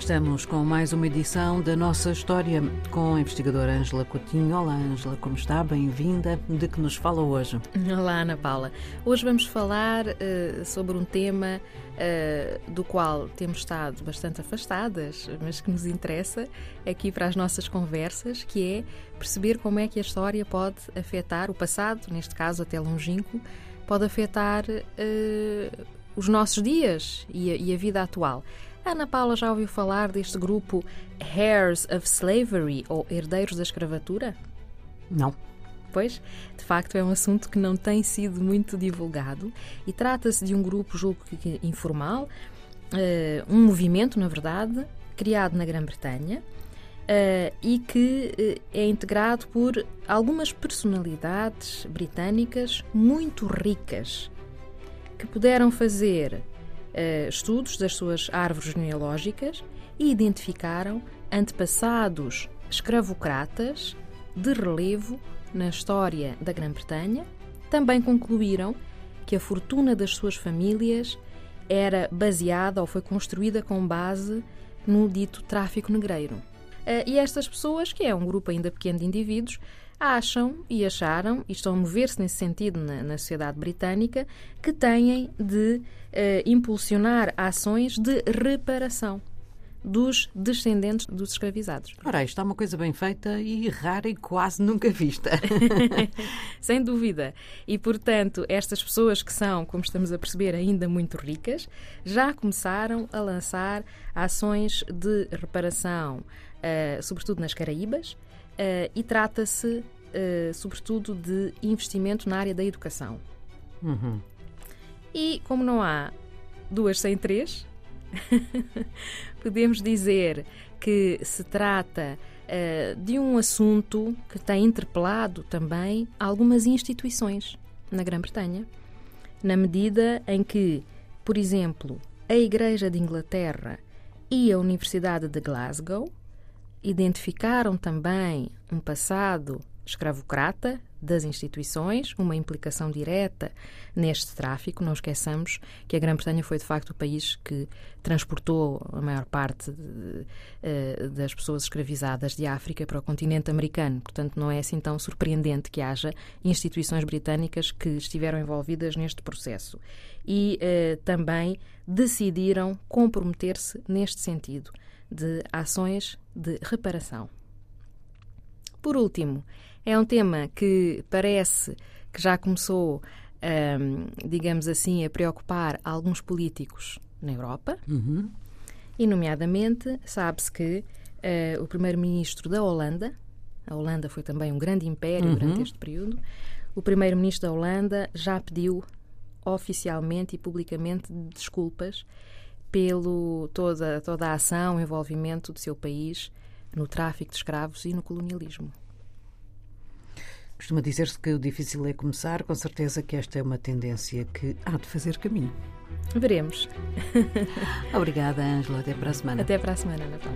estamos com mais uma edição da nossa história com a investigadora Ângela Coutinho. Olá, Ângela, como está? Bem-vinda. De que nos fala hoje? Olá, Ana Paula. Hoje vamos falar uh, sobre um tema uh, do qual temos estado bastante afastadas, mas que nos interessa aqui para as nossas conversas, que é perceber como é que a história pode afetar o passado, neste caso até longínquo, pode afetar uh, os nossos dias e a, e a vida atual. Ana Paula já ouviu falar deste grupo Heirs of Slavery ou Herdeiros da Escravatura? Não. Pois, de facto, é um assunto que não tem sido muito divulgado e trata-se de um grupo, julgo que informal, uh, um movimento, na verdade, criado na Grã-Bretanha uh, e que uh, é integrado por algumas personalidades britânicas muito ricas que puderam fazer uh, estudos das suas árvores genealógicas e identificaram antepassados escravocratas de relevo na história da Grã-Bretanha. Também concluíram que a fortuna das suas famílias era baseada ou foi construída com base no dito tráfico negreiro. Uh, e estas pessoas, que é um grupo ainda pequeno de indivíduos, acham e acharam, e estão a mover-se nesse sentido na, na, sociedade britânica, que têm de uh, impulsionar ações de reparação dos descendentes dos escravizados. Ora, isto é uma coisa bem feita e rara e quase nunca vista. Sem dúvida. E, portanto, estas pessoas que são, como estamos a perceber, ainda muito ricas, já começaram a lançar ações de reparação, uh, sobretudo nas Caraíbas, e trata-se, uh, sobretudo, de investimento na área da educação. Uhum. E como não há duas sem três, podemos dizer que se trata uh, de um assunto que tem interpelado também algumas instituições na Grã-Bretanha, na medida em que, por exemplo, a Igreja de Inglaterra e a Universidade de Glasgow identificaram também um passado escravocrata das instituições, uma implicação direta neste tráfico. Não esqueçamos que a Grã-Bretanha foi de facto o país que transportou a maior parte de, uh, das pessoas escravizadas de África para o continente americano. Portanto, não é assim tão surpreendente que haja instituições britânicas que estiveram envolvidas neste processo. E uh, também decidiram comprometer-se neste sentido de ações de reparação. Por último, é um tema que parece que já começou, um, digamos assim, a preocupar alguns políticos na Europa, uhum. e, nomeadamente, sabe-se que uh, o primeiro-ministro da Holanda, a Holanda foi também um grande império uhum. durante este período, o primeiro-ministro da Holanda já pediu oficialmente e publicamente desculpas pelo toda, toda a ação, o envolvimento do seu país no tráfico de escravos e no colonialismo. Costuma dizer-se que o difícil é começar, com certeza que esta é uma tendência que há de fazer caminho. Veremos. Obrigada, Ângela. Até para a semana. Até para a semana, Natal.